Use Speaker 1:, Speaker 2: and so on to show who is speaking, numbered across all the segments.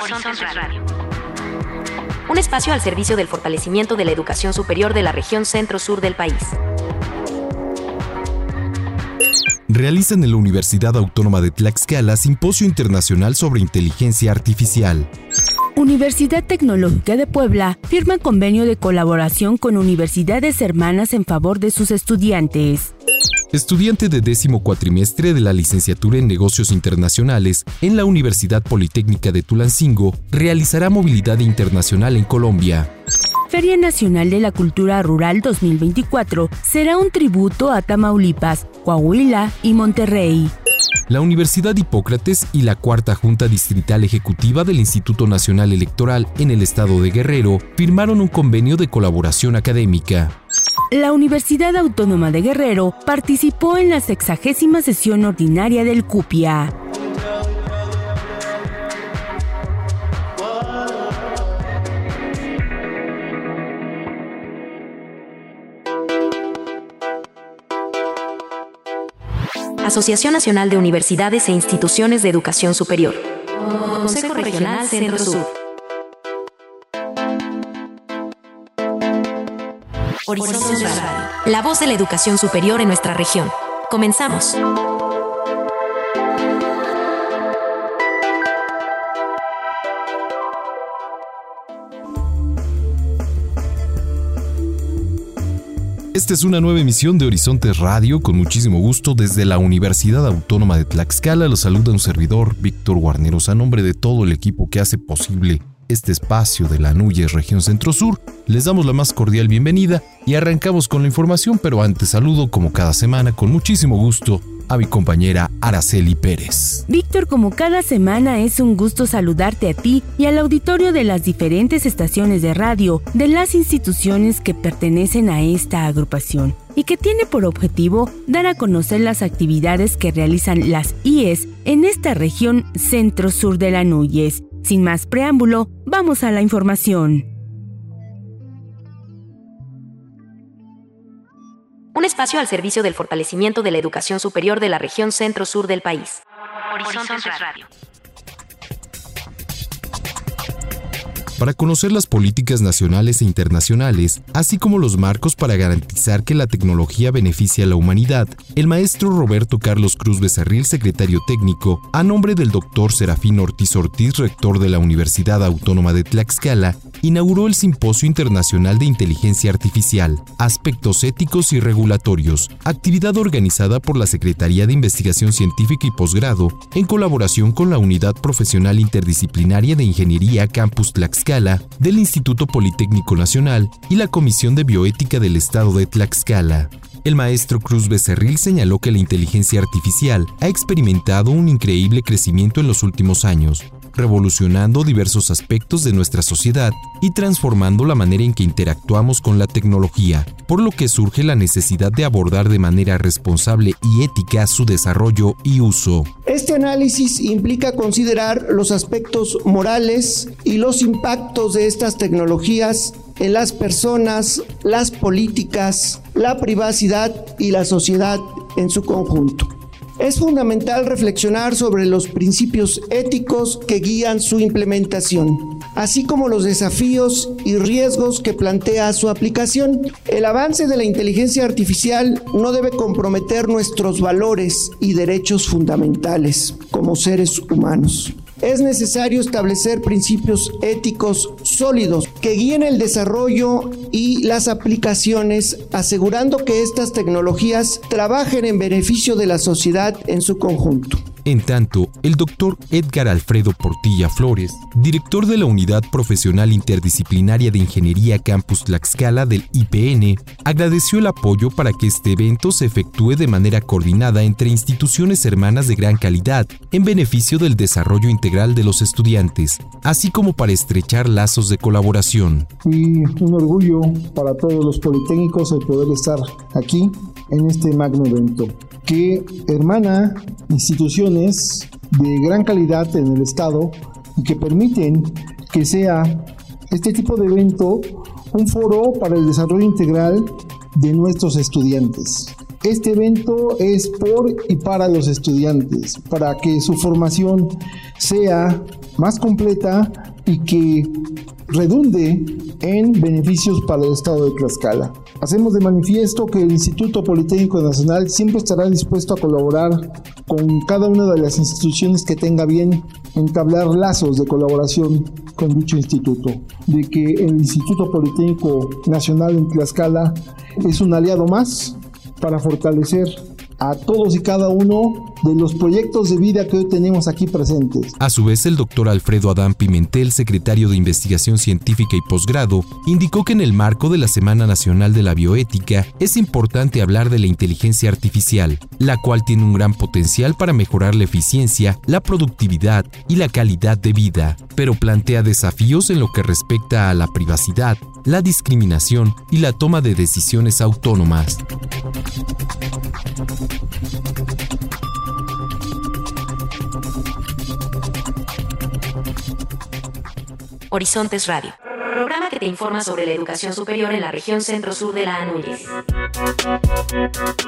Speaker 1: Horizontes Radio. Un espacio al servicio del fortalecimiento de la educación superior de la región centro-sur del país.
Speaker 2: Realizan en la Universidad Autónoma de Tlaxcala Simposio Internacional sobre Inteligencia Artificial.
Speaker 3: Universidad Tecnológica de Puebla firma convenio de colaboración con universidades hermanas en favor de sus estudiantes.
Speaker 2: Estudiante de décimo cuatrimestre de la licenciatura en Negocios Internacionales en la Universidad Politécnica de Tulancingo realizará movilidad internacional en Colombia.
Speaker 3: Feria Nacional de la Cultura Rural 2024 será un tributo a Tamaulipas, Coahuila y Monterrey
Speaker 2: la Universidad Hipócrates y la Cuarta Junta Distrital Ejecutiva del Instituto Nacional Electoral en el estado de Guerrero firmaron un convenio de colaboración académica.
Speaker 3: La Universidad Autónoma de Guerrero participó en la sexagésima sesión ordinaria del CUPIA.
Speaker 1: Asociación Nacional de Universidades e Instituciones de Educación Superior. Consejo Regional Centro Sur. Horizonte Radio. La voz de la educación superior en nuestra región. Comenzamos.
Speaker 2: Esta es una nueva emisión de Horizontes Radio con muchísimo gusto desde la Universidad Autónoma de Tlaxcala. Los saluda un servidor, Víctor Guarneros, a nombre de todo el equipo que hace posible este espacio de la Núñez Región Centro Sur. Les damos la más cordial bienvenida y arrancamos con la información, pero antes saludo como cada semana con muchísimo gusto a mi compañera Araceli Pérez.
Speaker 3: Víctor, como cada semana es un gusto saludarte a ti y al auditorio de las diferentes estaciones de radio de las instituciones que pertenecen a esta agrupación y que tiene por objetivo dar a conocer las actividades que realizan las IES en esta región centro-sur de la Núñez. Sin más preámbulo, vamos a la información.
Speaker 1: un espacio al servicio del fortalecimiento de la educación superior de la región centro-sur del país. Horizontes Radio.
Speaker 2: Para conocer las políticas nacionales e internacionales, así como los marcos para garantizar que la tecnología beneficie a la humanidad, el maestro Roberto Carlos Cruz Becerril, secretario técnico, a nombre del doctor Serafín Ortiz Ortiz, rector de la Universidad Autónoma de Tlaxcala, inauguró el Simposio Internacional de Inteligencia Artificial, Aspectos Éticos y Regulatorios, actividad organizada por la Secretaría de Investigación Científica y Posgrado, en colaboración con la Unidad Profesional Interdisciplinaria de Ingeniería Campus Tlaxcala del Instituto Politécnico Nacional y la Comisión de Bioética del Estado de Tlaxcala. El maestro Cruz Becerril señaló que la inteligencia artificial ha experimentado un increíble crecimiento en los últimos años, revolucionando diversos aspectos de nuestra sociedad y transformando la manera en que interactuamos con la tecnología, por lo que surge la necesidad de abordar de manera responsable y ética su desarrollo y uso.
Speaker 4: Este análisis implica considerar los aspectos morales y los impactos de estas tecnologías en las personas, las políticas, la privacidad y la sociedad en su conjunto. Es fundamental reflexionar sobre los principios éticos que guían su implementación, así como los desafíos y riesgos que plantea su aplicación. El avance de la inteligencia artificial no debe comprometer nuestros valores y derechos fundamentales como seres humanos es necesario establecer principios éticos sólidos que guíen el desarrollo y las aplicaciones, asegurando que estas tecnologías trabajen en beneficio de la sociedad en su conjunto.
Speaker 2: En tanto, el doctor Edgar Alfredo Portilla Flores, director de la Unidad Profesional Interdisciplinaria de Ingeniería Campus Tlaxcala del IPN, agradeció el apoyo para que este evento se efectúe de manera coordinada entre instituciones hermanas de gran calidad en beneficio del desarrollo integral de los estudiantes, así como para estrechar lazos de colaboración.
Speaker 5: Y un orgullo para todos los politécnicos el poder estar aquí en este magno evento que hermana instituciones de gran calidad en el Estado y que permiten que sea este tipo de evento un foro para el desarrollo integral de nuestros estudiantes. Este evento es por y para los estudiantes, para que su formación sea más completa y que redunde en beneficios para el Estado de Tlaxcala. Hacemos de manifiesto que el Instituto Politécnico Nacional siempre estará dispuesto a colaborar con cada una de las instituciones que tenga bien entablar lazos de colaboración con dicho instituto, de que el Instituto Politécnico Nacional en Tlaxcala es un aliado más para fortalecer a todos y cada uno de los proyectos de vida que hoy tenemos aquí presentes.
Speaker 2: A su vez, el doctor Alfredo Adán Pimentel, secretario de Investigación Científica y Posgrado, indicó que en el marco de la Semana Nacional de la Bioética es importante hablar de la inteligencia artificial, la cual tiene un gran potencial para mejorar la eficiencia, la productividad y la calidad de vida, pero plantea desafíos en lo que respecta a la privacidad, la discriminación y la toma de decisiones autónomas.
Speaker 1: Horizontes Radio, programa que te informa sobre la educación superior en la región centro-sur de la ANUYES.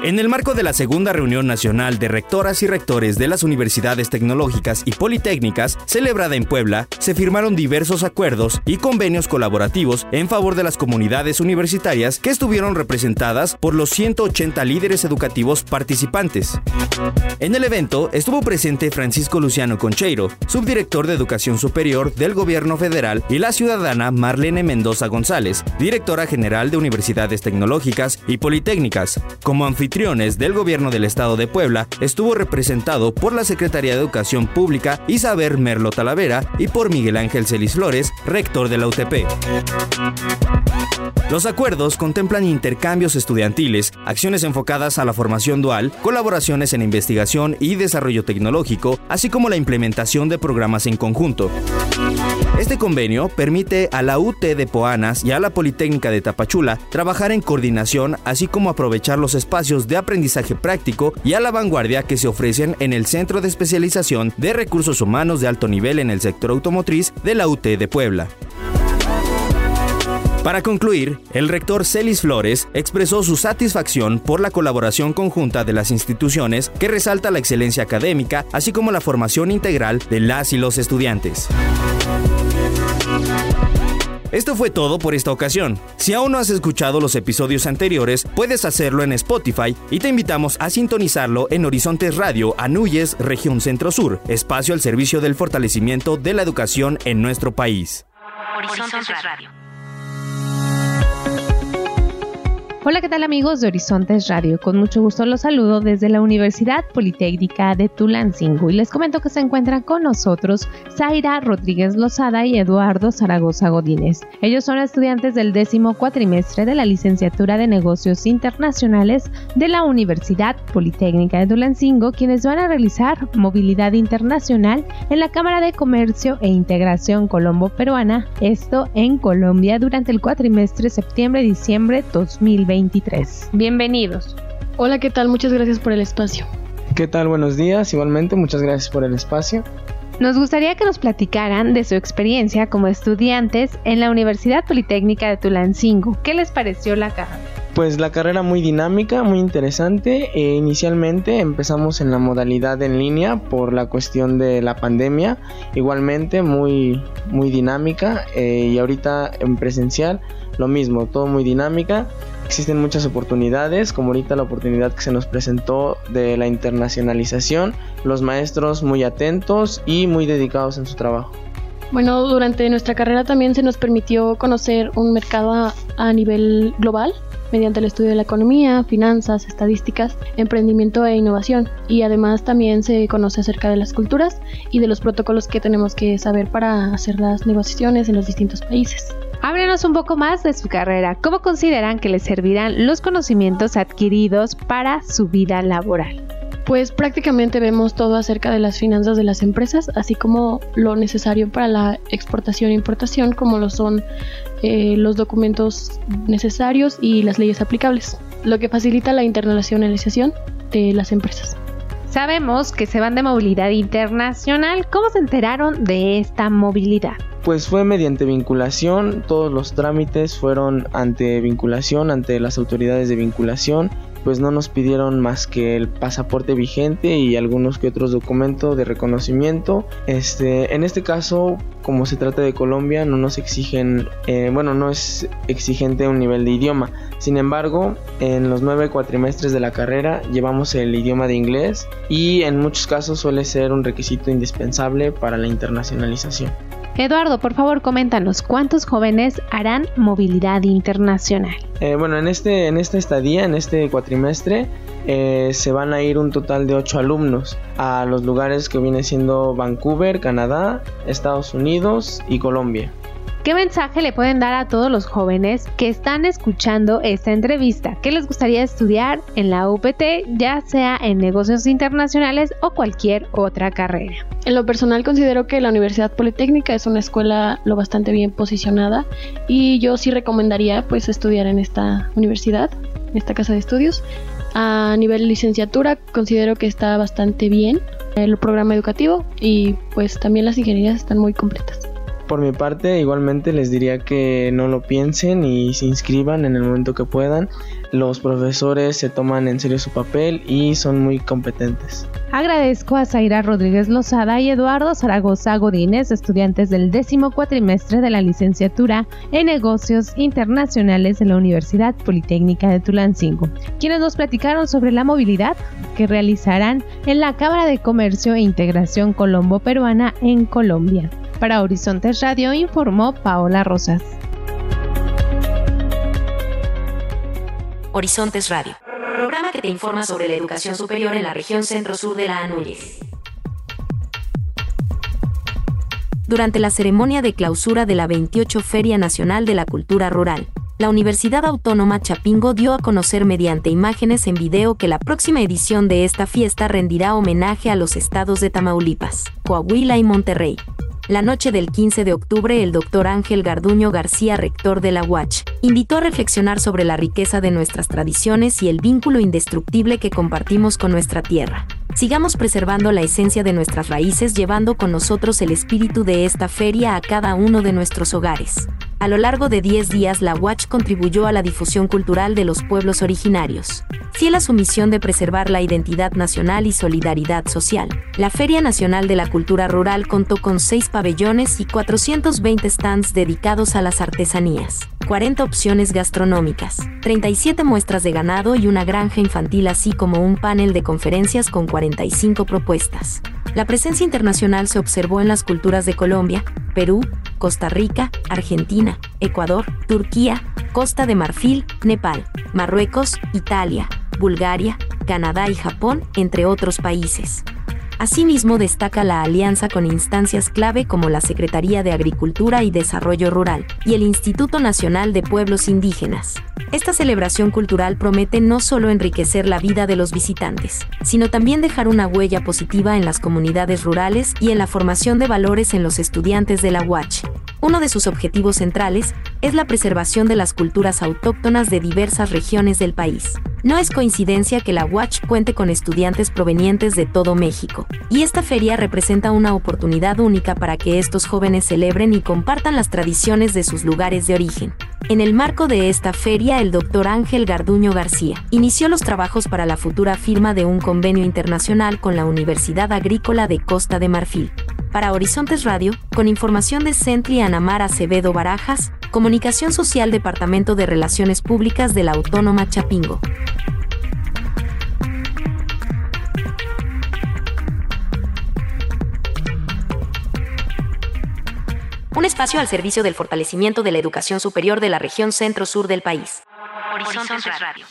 Speaker 6: En el marco de la segunda reunión nacional de rectoras y rectores de las universidades tecnológicas y politécnicas, celebrada en Puebla, se firmaron diversos acuerdos y convenios colaborativos en favor de las comunidades universitarias que estuvieron representadas por los 180 líderes educativos participantes. En el evento estuvo presente Francisco Luciano Concheiro, subdirector de Educación Superior del Gobierno Federal, y la ciudadana Marlene Mendoza González, directora general de Universidades Tecnológicas y Politécnicas. Como anfitriones del Gobierno del Estado de Puebla, estuvo representado por la Secretaría de Educación Pública Isabel Merlo Talavera y por Miguel Ángel Celis Flores, rector de la UTP. Los acuerdos contemplan intercambios estudiantiles, acciones enfocadas a la formación dual, colaboraciones en investigación y desarrollo tecnológico, así como la implementación de programas en conjunto. Este convenio permite a la UT de Poanas y a la Politécnica de Tapachula trabajar en coordinación, así como aprovechar los espacios de aprendizaje práctico y a la vanguardia que se ofrecen en el Centro de Especialización de Recursos Humanos de Alto Nivel en el sector automotriz de la UT de Puebla. Para concluir, el rector Celis Flores expresó su satisfacción por la colaboración conjunta de las instituciones que resalta la excelencia académica, así como la formación integral de las y los estudiantes. Esto fue todo por esta ocasión. Si aún no has escuchado los episodios anteriores, puedes hacerlo en Spotify y te invitamos a sintonizarlo en Horizontes Radio Anuyes, Región Centro Sur, espacio al servicio del fortalecimiento de la educación en nuestro país.
Speaker 1: Horizontes Radio.
Speaker 7: Hola, ¿qué tal amigos de Horizontes Radio? Con mucho gusto los saludo desde la Universidad Politécnica de Tulancingo y les comento que se encuentran con nosotros Zaira Rodríguez Lozada y Eduardo Zaragoza Godínez. Ellos son estudiantes del décimo cuatrimestre de la licenciatura de Negocios Internacionales de la Universidad Politécnica de Tulancingo, quienes van a realizar movilidad internacional en la Cámara de Comercio e Integración Colombo-Peruana, esto en Colombia durante el cuatrimestre septiembre-diciembre 2020. Bienvenidos.
Speaker 8: Hola, ¿qué tal? Muchas gracias por el espacio.
Speaker 9: ¿Qué tal? Buenos días. Igualmente, muchas gracias por el espacio.
Speaker 7: Nos gustaría que nos platicaran de su experiencia como estudiantes en la Universidad Politécnica de Tulancingo. ¿Qué les pareció la carrera?
Speaker 9: Pues la carrera muy dinámica, muy interesante. E inicialmente empezamos en la modalidad en línea por la cuestión de la pandemia. Igualmente muy, muy dinámica. Eh, y ahorita en presencial lo mismo, todo muy dinámica existen muchas oportunidades, como ahorita la oportunidad que se nos presentó de la internacionalización, los maestros muy atentos y muy dedicados en su trabajo.
Speaker 8: Bueno, durante nuestra carrera también se nos permitió conocer un mercado a, nivel global mediante el estudio de la economía, finanzas, estadísticas, emprendimiento e innovación. Y además también se conoce acerca de las culturas y de los protocolos que tenemos que saber para hacer las negociaciones en los distintos países.
Speaker 7: Háblenos un poco más de su carrera. ¿Cómo consideran que les servirán los conocimientos adquiridos para su vida laboral?
Speaker 8: Pues prácticamente vemos todo acerca de las finanzas de las empresas, así como lo necesario para la exportación e importación, como lo son eh, los documentos necesarios y las leyes aplicables, lo que facilita la internacionalización de las empresas.
Speaker 7: Sabemos que se van de movilidad internacional. ¿Cómo se enteraron de esta movilidad?
Speaker 9: Pues fue mediante vinculación, todos los trámites fueron ante vinculación, ante las autoridades de vinculación pues no nos pidieron más que el pasaporte vigente y algunos que otros documentos de reconocimiento. Este, en este caso, como se trata de Colombia, no nos exigen, eh, bueno, no es exigente un nivel de idioma. Sin embargo, en los nueve cuatrimestres de la carrera llevamos el idioma de inglés y en muchos casos suele ser un requisito indispensable para la internacionalización.
Speaker 7: Eduardo, por favor, coméntanos, ¿cuántos jóvenes harán movilidad internacional?
Speaker 9: Eh, bueno, en, este, en esta estadía, en este cuatrimestre, eh, se van a ir un total de 8 alumnos a los lugares que viene siendo Vancouver, Canadá, Estados Unidos y Colombia.
Speaker 7: ¿Qué mensaje le pueden dar a todos los jóvenes que están escuchando esta entrevista? ¿Qué les gustaría estudiar en la UPT, ya sea en negocios internacionales o cualquier otra carrera?
Speaker 8: En lo personal considero que la Universidad Politécnica es una escuela lo bastante bien posicionada y yo sí recomendaría pues estudiar en esta universidad, en esta casa de estudios. A nivel licenciatura considero que está bastante bien el programa educativo y pues también las ingenierías están muy completas.
Speaker 9: Por mi parte, igualmente les diría que no lo piensen y se inscriban en el momento que puedan. Los profesores se toman en serio su papel y son muy competentes.
Speaker 7: Agradezco a Zaira Rodríguez Lozada y Eduardo Zaragoza Godínez, estudiantes del décimo cuatrimestre de la licenciatura en negocios internacionales de la Universidad Politécnica de Tulancingo, quienes nos platicaron sobre la movilidad que realizarán en la Cámara de Comercio e Integración Colombo-Peruana en Colombia. Para Horizontes Radio informó Paola Rosas.
Speaker 1: Horizontes Radio, programa que te informa sobre la educación superior en la región centro-sur de la Anúñez. Durante la ceremonia de clausura de la 28 Feria Nacional de la Cultura Rural, la Universidad Autónoma Chapingo dio a conocer mediante imágenes en video que la próxima edición de esta fiesta rendirá homenaje a los estados de Tamaulipas, Coahuila y Monterrey, la noche del 15 de octubre, el doctor Ángel Garduño García, rector de la UACH, invitó a reflexionar sobre la riqueza de nuestras tradiciones y el vínculo indestructible que compartimos con nuestra tierra. Sigamos preservando la esencia de nuestras raíces llevando con nosotros el espíritu de esta feria a cada uno de nuestros hogares. A lo largo de 10 días, la Watch contribuyó a la difusión cultural de los pueblos originarios. Fiel a su misión de preservar la identidad nacional y solidaridad social, la Feria Nacional de la Cultura Rural contó con 6 pabellones y 420 stands dedicados a las artesanías, 40 opciones gastronómicas, 37 muestras de ganado y una granja infantil así como un panel de conferencias con 45 propuestas. La presencia internacional se observó en las culturas de Colombia, Perú, Costa Rica, Argentina, Ecuador, Turquía, Costa de Marfil, Nepal, Marruecos, Italia, Bulgaria, Canadá y Japón, entre otros países. Asimismo, destaca la alianza con instancias clave como la Secretaría de Agricultura y Desarrollo Rural y el Instituto Nacional de Pueblos Indígenas. Esta celebración cultural promete no solo enriquecer la vida de los visitantes, sino también dejar una huella positiva en las comunidades rurales y en la formación de valores en los estudiantes de la UACH. Uno de sus objetivos centrales es la preservación de las culturas autóctonas de diversas regiones del país. No es coincidencia que la Watch cuente con estudiantes provenientes de todo México, y esta feria representa una oportunidad única para que estos jóvenes celebren y compartan las tradiciones de sus lugares de origen. En el marco de esta feria, el doctor Ángel Garduño García inició los trabajos para la futura firma de un convenio internacional con la Universidad Agrícola de Costa de Marfil. Para Horizontes Radio, con información de Centri Anamar Acevedo Barajas, Comunicación Social Departamento de Relaciones Públicas de la Autónoma Chapingo. Un espacio al servicio del fortalecimiento de la educación superior de la región centro-sur del país. Horizontes Radio.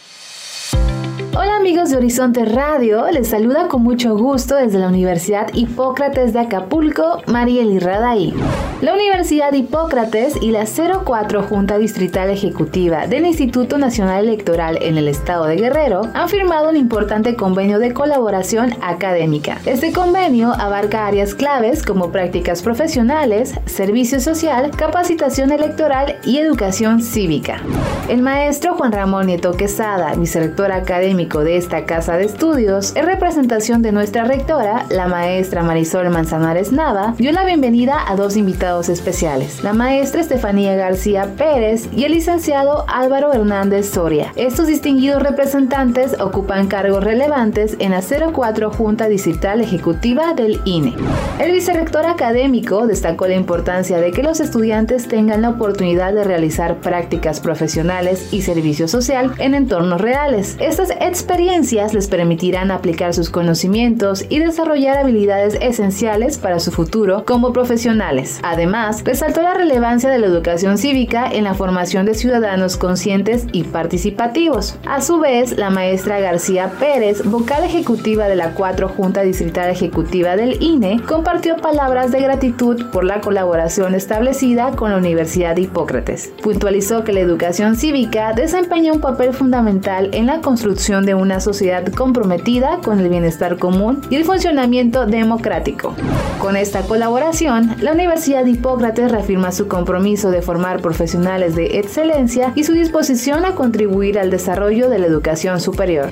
Speaker 10: Hola amigos de Horizonte Radio, les saluda con mucho gusto desde la Universidad Hipócrates de Acapulco, Mariel Irradaí. La Universidad Hipócrates y la 04 Junta Distrital Ejecutiva del Instituto Nacional Electoral en el estado de Guerrero han firmado un importante convenio de colaboración académica. Este convenio abarca áreas claves como prácticas profesionales, servicio social, capacitación electoral y educación cívica. El maestro Juan Ramón Nieto Quesada, vicerrector académico académico de esta casa de estudios, en representación de nuestra rectora, la maestra Marisol Manzanares Nava, dio la bienvenida a dos invitados especiales, la maestra Estefanía García Pérez y el licenciado Álvaro Hernández Soria. Estos distinguidos representantes ocupan cargos relevantes en la 04 Junta Distrital Ejecutiva del INE. El vicerrector académico destacó la importancia de que los estudiantes tengan la oportunidad de realizar prácticas profesionales y servicio social en entornos reales. Estas experiencias les permitirán aplicar sus conocimientos y desarrollar habilidades esenciales para su futuro como profesionales. Además, resaltó la relevancia de la educación cívica en la formación de ciudadanos conscientes y participativos. A su vez, la maestra García Pérez, vocal ejecutiva de la 4 Junta Distrital Ejecutiva del INE, compartió palabras de gratitud por la colaboración establecida con la Universidad de Hipócrates. Puntualizó que la educación cívica desempeña un papel fundamental en la construcción de una sociedad comprometida con el bienestar común y el funcionamiento democrático. Con esta colaboración, la Universidad Hipócrates reafirma su compromiso de formar profesionales de excelencia y su disposición a contribuir al desarrollo de la educación superior.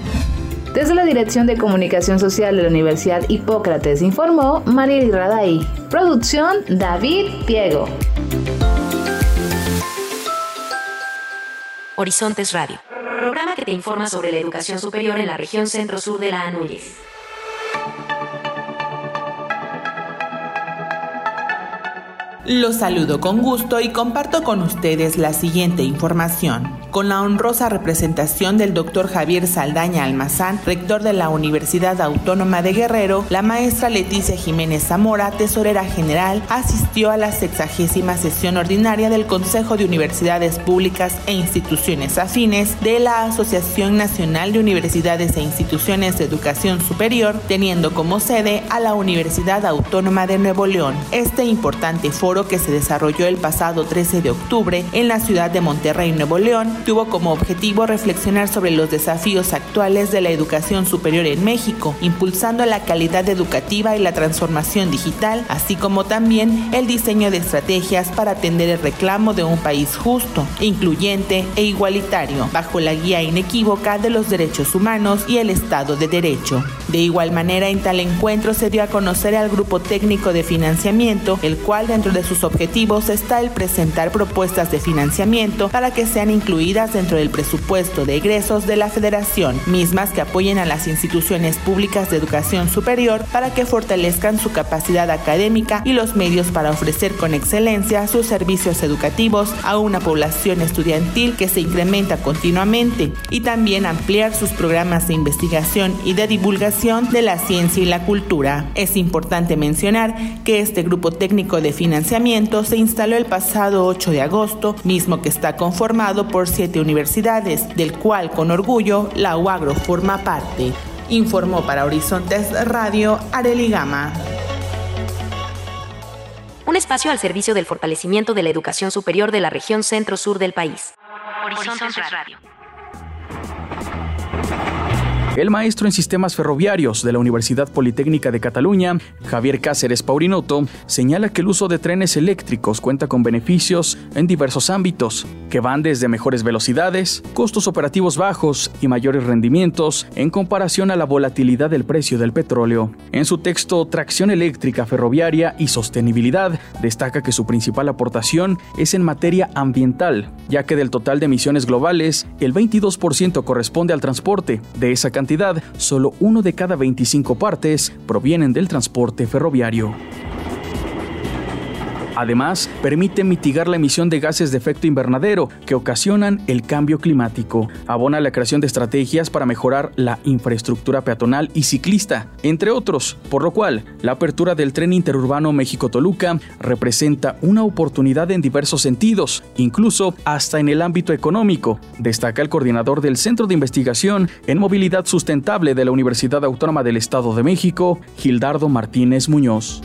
Speaker 10: Desde la Dirección de Comunicación Social de la Universidad Hipócrates informó Mariel Raday. Producción David Piego.
Speaker 1: Horizontes Radio. Te informa sobre la educación superior en la región centro-sur de la Anúñez.
Speaker 11: Los saludo con gusto y comparto con ustedes la siguiente información con la honrosa representación del doctor Javier Saldaña Almazán, rector de la Universidad Autónoma de Guerrero, la maestra Leticia Jiménez Zamora, tesorera general, asistió a la sexagésima sesión ordinaria del Consejo de Universidades Públicas e Instituciones Afines de la Asociación Nacional de Universidades e Instituciones de Educación Superior, teniendo como sede a la Universidad Autónoma de Nuevo León. Este importante foro que se desarrolló el pasado 13 de octubre en la ciudad de Monterrey, Nuevo León, tuvo como objetivo reflexionar sobre los desafíos actuales de la educación superior en México, impulsando la calidad educativa y la transformación digital, así como también el diseño de estrategias para atender el reclamo de un país justo, incluyente e igualitario, bajo la guía inequívoca de los derechos humanos y el Estado de Derecho. De igual manera, en tal encuentro se dio a conocer al Grupo Técnico de Financiamiento, el cual dentro de sus objetivos está el presentar propuestas de financiamiento para que sean incluidas dentro del presupuesto de egresos de la Federación, mismas que apoyen a las instituciones públicas de educación superior para que fortalezcan su capacidad académica y los medios para ofrecer con excelencia sus servicios educativos a una población estudiantil que se incrementa continuamente y también ampliar sus programas de investigación y de divulgación de la ciencia y la cultura. Es importante mencionar que este grupo técnico de financiamiento se instaló el pasado 8 de agosto, mismo que está conformado por siete universidades, del cual con orgullo la UAGRO forma parte. Informó para Horizontes Radio Areli Gama.
Speaker 1: Un espacio al servicio del fortalecimiento de la educación superior de la región centro-sur del país. Horizontes Radio.
Speaker 12: El maestro en sistemas ferroviarios de la Universidad Politécnica de Cataluña, Javier Cáceres Paurinoto, señala que el uso de trenes eléctricos cuenta con beneficios en diversos ámbitos, que van desde mejores velocidades, costos operativos bajos y mayores rendimientos en comparación a la volatilidad del precio del petróleo. En su texto Tracción eléctrica ferroviaria y sostenibilidad, destaca que su principal aportación es en materia ambiental, ya que del total de emisiones globales, el 22% corresponde al transporte. De esa cantidad, solo uno de cada 25 partes provienen del transporte ferroviario. Además, permite mitigar la emisión de gases de efecto invernadero que ocasionan el cambio climático. Abona la creación de estrategias para mejorar la infraestructura peatonal y ciclista, entre otros, por lo cual la apertura del tren interurbano México-Toluca representa una oportunidad en diversos sentidos, incluso hasta en el ámbito económico, destaca el coordinador del Centro de Investigación en Movilidad Sustentable de la Universidad Autónoma del Estado de México, Gildardo Martínez Muñoz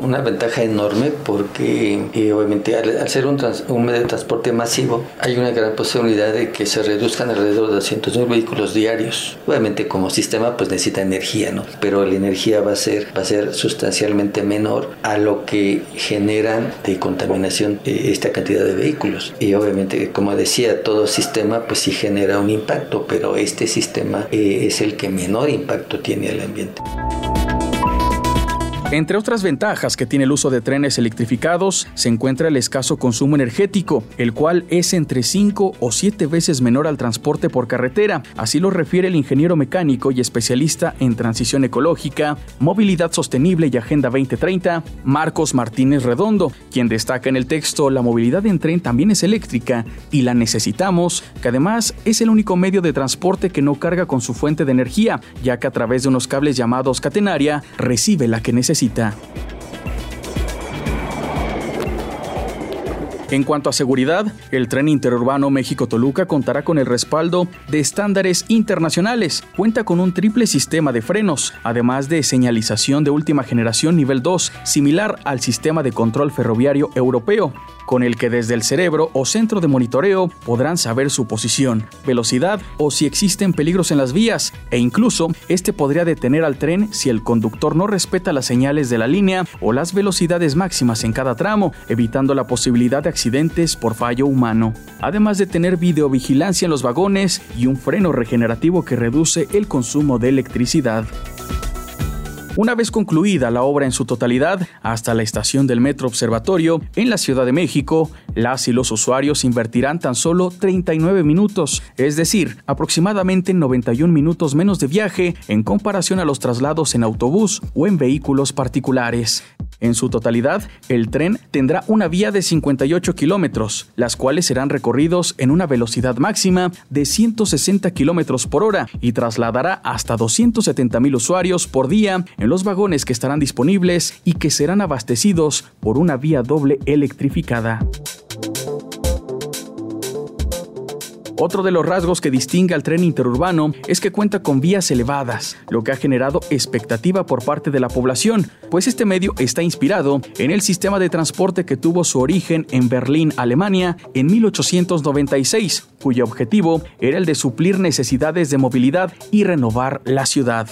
Speaker 13: Una ventaja enorme porque eh, obviamente al, ser un, un, medio de transporte masivo hay una gran posibilidad de que se reduzcan alrededor de 200 mil vehículos diarios. Obviamente como sistema pues necesita energía, ¿no? Pero la energía va a ser, va a ser sustancialmente menor a lo que generan de contaminación eh, esta cantidad de vehículos. Y obviamente como decía, todo sistema pues sí genera un impacto, pero este sistema eh, es el que menor impacto tiene al ambiente.
Speaker 12: Entre otras ventajas que tiene el uso de trenes electrificados se encuentra el escaso consumo energético, el cual es entre 5 o 7 veces menor al transporte por carretera. Así lo refiere el ingeniero mecánico y especialista en transición ecológica, movilidad sostenible y Agenda 2030, Marcos Martínez Redondo, quien destaca en el texto la movilidad en tren también es eléctrica y la necesitamos, que además es el único medio de transporte que no carga con su fuente de energía, ya que a través de unos cables llamados catenaria recibe la que necesita En cuanto a seguridad, el tren interurbano México-Toluca contará con el respaldo de estándares internacionales. Cuenta con un triple sistema de frenos, además de señalización de última generación nivel 2, similar al sistema de control ferroviario europeo con el que desde el cerebro o centro de monitoreo podrán saber su posición, velocidad o si existen peligros en las vías, e incluso este podría detener al tren si el conductor no respeta las señales de la línea o las velocidades máximas en cada tramo, evitando la posibilidad de accidentes por fallo humano. Además de tener videovigilancia en los vagones y un freno regenerativo que reduce el consumo de electricidad. Una vez concluida la obra en su totalidad, hasta la estación del Metro Observatorio, en la Ciudad de México, las y los usuarios invertirán tan solo 39 minutos, es decir, aproximadamente 91 minutos menos de viaje en comparación a los traslados en autobús o en vehículos particulares. En su totalidad, el tren tendrá una vía de 58 kilómetros, las cuales serán recorridos en una velocidad máxima de 160 kilómetros por hora y trasladará hasta 270 mil usuarios por día en los vagones que estarán disponibles y que serán abastecidos por una vía doble electrificada. Otro de los rasgos que distingue al tren interurbano es que cuenta con vías elevadas, lo que ha generado expectativa por parte de la población, pues este medio está inspirado en el sistema de transporte que tuvo su origen en Berlín, Alemania, en 1896, cuyo objetivo era el de suplir necesidades de movilidad y renovar la ciudad.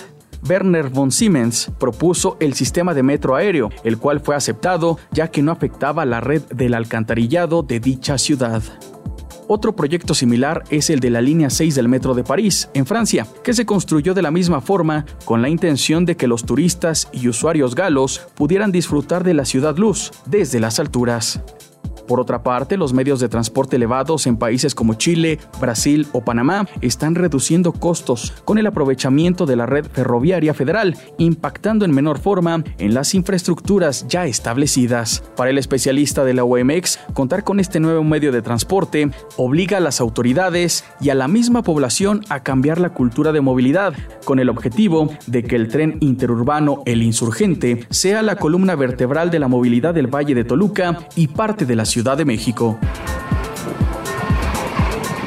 Speaker 12: Werner von Siemens propuso el sistema de metro aéreo, el cual fue aceptado ya que no afectaba la red del alcantarillado de dicha ciudad. Otro proyecto similar es el de la línea 6 del Metro de París, en Francia, que se construyó de la misma forma con la intención de que los turistas y usuarios galos pudieran disfrutar de la ciudad luz desde las alturas. Por otra parte, los medios de transporte elevados en países como Chile, Brasil o Panamá están reduciendo costos con el aprovechamiento de la red ferroviaria federal, impactando en menor forma en las infraestructuras ya establecidas. Para el especialista de la OMX, contar con este nuevo medio de transporte obliga a las autoridades y a la misma población a cambiar la cultura de movilidad, con el objetivo de que el tren interurbano El Insurgente sea la columna vertebral de la movilidad del Valle de Toluca y parte de la Ciudad de México.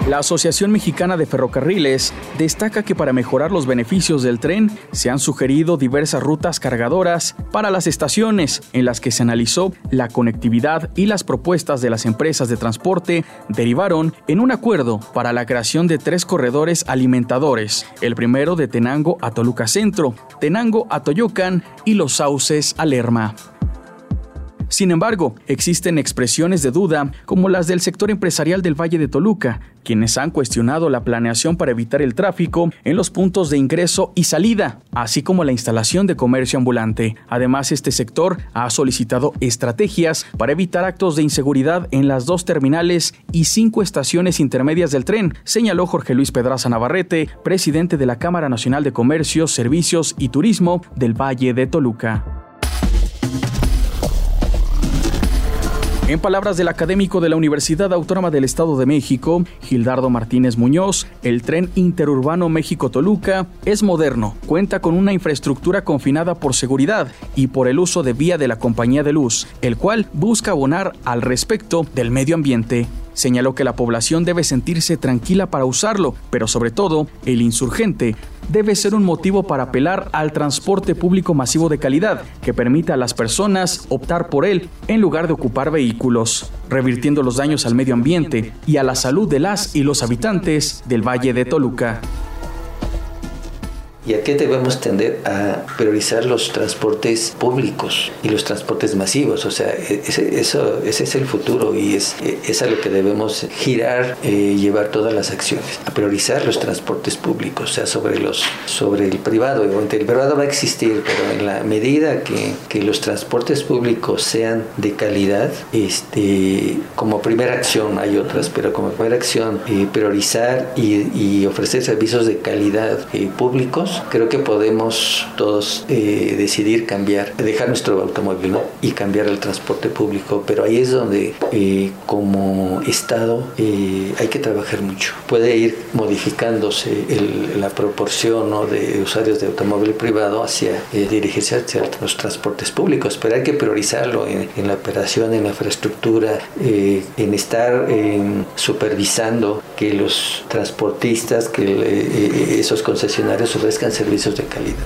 Speaker 12: La Asociación Mexicana de Ferrocarriles destaca que para mejorar los beneficios del tren se han sugerido diversas rutas cargadoras para las estaciones en las que se analizó la conectividad y las propuestas de las empresas de transporte derivaron en un acuerdo para la creación de tres corredores alimentadores, el primero de Tenango a Toluca Centro, Tenango a Toyocan y Los Sauces a Lerma. Sin embargo, existen expresiones de duda como las del sector empresarial del Valle de Toluca, quienes han cuestionado la planeación para evitar el tráfico en los puntos de ingreso y salida, así como la instalación de comercio ambulante. Además, este sector ha solicitado estrategias para evitar actos de inseguridad en las dos terminales y cinco estaciones intermedias del tren, señaló Jorge Luis Pedraza Navarrete, presidente de la Cámara Nacional de Comercio, Servicios y Turismo del Valle de Toluca. En palabras del académico de la Universidad Autónoma del Estado de México, Gildardo Martínez Muñoz, el tren interurbano México-Toluca es moderno, cuenta con una infraestructura confinada por seguridad y por el uso de vía de la compañía de luz, el cual busca abonar al respecto del medio ambiente. Señaló que la población debe sentirse tranquila para usarlo, pero sobre todo, el insurgente debe ser un motivo para apelar al transporte público masivo de calidad, que permita a las personas optar por él en lugar de ocupar vehículos, revirtiendo los daños al medio ambiente y a la salud de las y los habitantes del Valle de Toluca.
Speaker 13: ¿Y a qué debemos tender? A priorizar los transportes públicos y los transportes masivos. O sea, e-, ese, eso, ese es el futuro y es, e-, es a lo que debemos girar, eh, llevar todas las acciones. A priorizar los transportes públicos, o sea, sobre, los, sobre el privado. El privado va a existir, pero en la medida que, que los transportes públicos sean de calidad, este, como primera acción, hay otras, pero como primera acción, eh, priorizar y, y, ofrecer servicios de calidad eh, públicos, creo que podemos todos eh, decidir cambiar, dejar nuestro automóvil y cambiar el transporte público, pero ahí es donde eh, como Estado eh, hay que trabajar mucho. Puede ir modificándose la proporción de usuarios de automóvil privado hacia dirigirse hacia los transportes públicos, pero hay que priorizarlo en, la operación, en la infraestructura, en estar supervisando que los transportistas, que esos concesionarios ofrezcan servicios de calidad.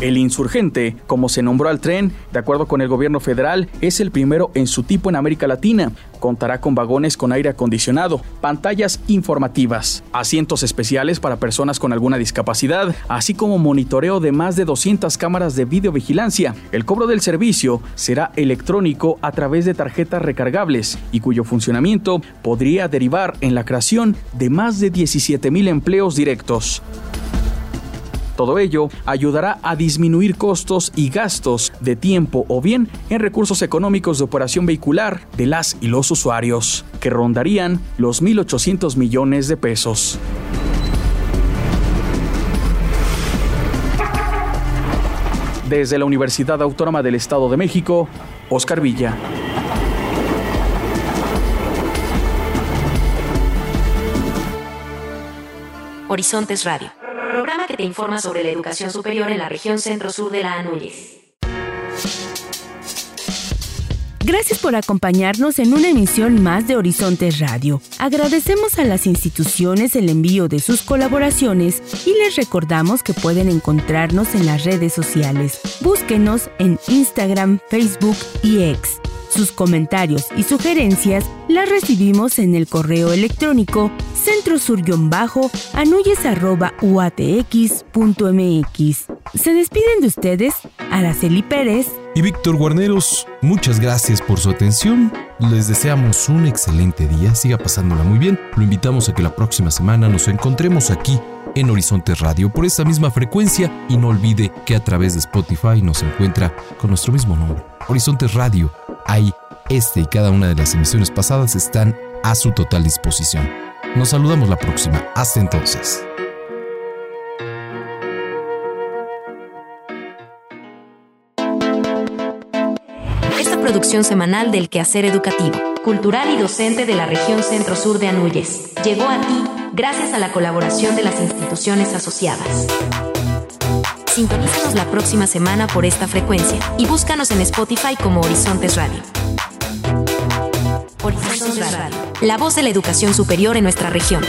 Speaker 12: El insurgente, como se nombró al tren, de acuerdo con el gobierno federal, es el primero en su tipo en América Latina. Contará con vagones con aire acondicionado, pantallas informativas, asientos especiales para personas con alguna discapacidad, así como monitoreo de más de 200 cámaras de videovigilancia. El cobro del servicio será electrónico a través de tarjetas recargables y cuyo funcionamiento podría derivar en la creación de más de 17 mil empleos directos. Todo ello ayudará a disminuir costos y gastos de tiempo o bien en recursos económicos de operación vehicular de las y los usuarios, que rondarían los 1.800 millones de pesos. Desde la Universidad Autónoma del Estado de México, Oscar Villa.
Speaker 1: Horizontes Radio programa que te informa sobre la educación superior en la región centro-sur de la Anúñez.
Speaker 3: Gracias por acompañarnos en una emisión más de Horizontes Radio. Agradecemos a las instituciones el envío de sus colaboraciones y les recordamos que pueden encontrarnos en las redes sociales. Búsquenos en Instagram, Facebook y X. Sus comentarios y sugerencias las recibimos en el correo electrónico centrosur-uatx.mx. Se despiden de ustedes Araceli Pérez
Speaker 2: y Víctor Guarneros. Muchas gracias por su atención. Les deseamos un excelente día. Siga pasándola muy bien. Lo invitamos a que la próxima semana nos encontremos aquí en Horizonte Radio por esta misma frecuencia y no olvide que a través de Spotify nos encuentra con nuestro mismo nombre, Horizonte Radio Ahí, este y cada una de las emisiones pasadas están a su total disposición. Nos saludamos la próxima. Hasta entonces.
Speaker 1: Esta producción semanal del quehacer educativo, cultural y docente de la región centro-sur de Anúyez llegó a ti gracias a la colaboración de las instituciones asociadas. Sintonízanos la próxima semana por esta frecuencia y búscanos en Spotify como Horizontes Radio. Horizontes Radio, la voz de la educación superior en nuestra región.